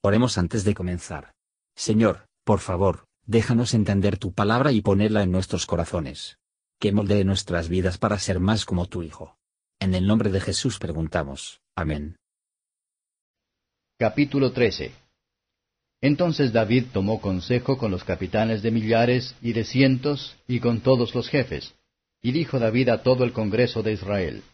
Oremos antes de comenzar. Señor, por favor, déjanos entender tu palabra y ponerla en nuestros corazones. Que moldee nuestras vidas para ser más como tu Hijo. En el nombre de Jesús preguntamos. Amén. Capítulo 13 Entonces David tomó consejo con los capitanes de millares y de cientos y con todos los jefes. Y dijo David a todo el Congreso de Israel,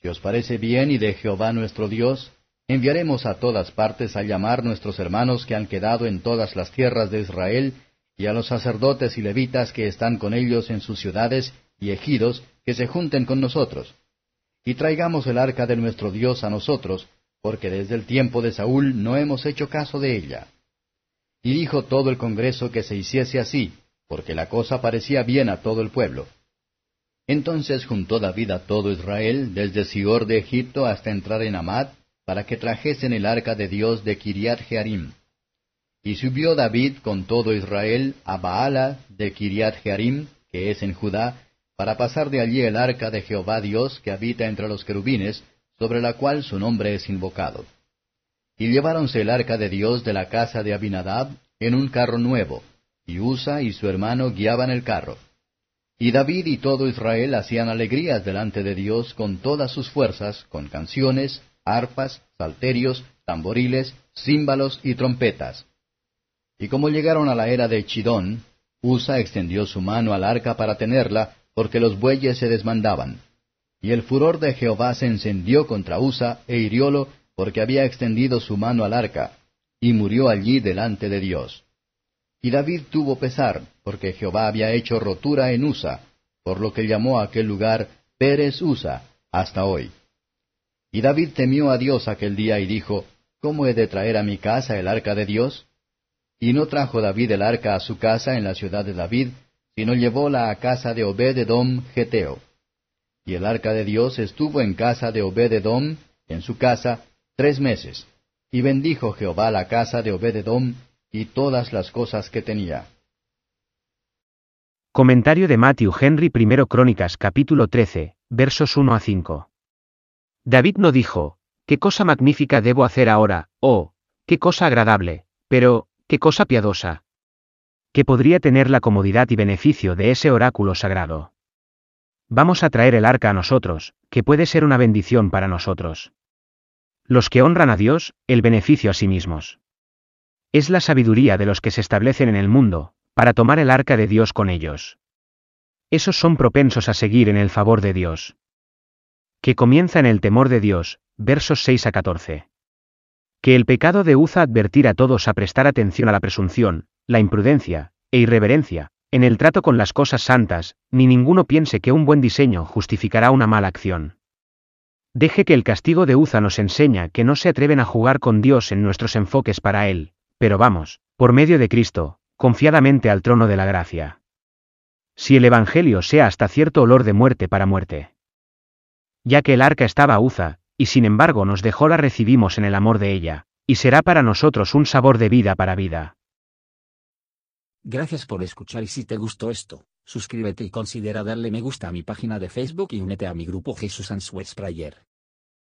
Si os parece bien y de Jehová nuestro Dios, enviaremos a todas partes a llamar nuestros hermanos que han quedado en todas las tierras de Israel, y a los sacerdotes y levitas que están con ellos en sus ciudades y ejidos, que se junten con nosotros. Y traigamos el arca de nuestro Dios a nosotros, porque desde el tiempo de Saúl no hemos hecho caso de ella. Y dijo todo el Congreso que se hiciese así, porque la cosa parecía bien a todo el pueblo. Entonces juntó David a todo Israel, desde Sior de Egipto hasta entrar en Amad, para que trajesen el arca de Dios de Kiriat Jearim. Y subió David con todo Israel a Baala de Kiriat Jearim, que es en Judá, para pasar de allí el arca de Jehová Dios que habita entre los querubines, sobre la cual su nombre es invocado. Y lleváronse el arca de Dios de la casa de Abinadab en un carro nuevo, y Usa y su hermano guiaban el carro. Y David y todo Israel hacían alegrías delante de Dios con todas sus fuerzas, con canciones, arpas, salterios, tamboriles, címbalos y trompetas. Y como llegaron a la era de Chidón, Usa extendió su mano al arca para tenerla, porque los bueyes se desmandaban. Y el furor de Jehová se encendió contra Usa e hiriólo, porque había extendido su mano al arca, y murió allí delante de Dios. Y David tuvo pesar, porque Jehová había hecho rotura en Usa, por lo que llamó a aquel lugar Pérez Usa, hasta hoy. Y David temió a Dios aquel día y dijo, ¿Cómo he de traer a mi casa el arca de Dios? Y no trajo David el arca a su casa en la ciudad de David, sino llevóla a casa de Obed-edom Geteo. Y el arca de Dios estuvo en casa de Obed-edom, en su casa, tres meses. Y bendijo Jehová la casa de Obed-edom y todas las cosas que tenía. Comentario de Matthew Henry I Crónicas capítulo 13, versos 1 a 5. David no dijo, ¿qué cosa magnífica debo hacer ahora? o, ¿qué cosa agradable? Pero, ¿qué cosa piadosa? Que podría tener la comodidad y beneficio de ese oráculo sagrado. Vamos a traer el arca a nosotros, que puede ser una bendición para nosotros. Los que honran a Dios, el beneficio a sí mismos. Es la sabiduría de los que se establecen en el mundo, para tomar el arca de Dios con ellos. Esos son propensos a seguir en el favor de Dios. Que comienza en el temor de Dios, versos 6 a 14. Que el pecado de Uza advertir a todos a prestar atención a la presunción, la imprudencia, e irreverencia, en el trato con las cosas santas, ni ninguno piense que un buen diseño justificará una mala acción. Deje que el castigo de Uza nos enseña que no se atreven a jugar con Dios en nuestros enfoques para Él, pero vamos, por medio de Cristo, confiadamente al trono de la gracia. Si el Evangelio sea hasta cierto olor de muerte para muerte. Ya que el arca estaba Uza, y sin embargo nos dejó la recibimos en el amor de ella, y será para nosotros un sabor de vida para vida. Gracias por escuchar y si te gustó esto, suscríbete y considera darle me gusta a mi página de Facebook y únete a mi grupo Jesús Answers Prayer.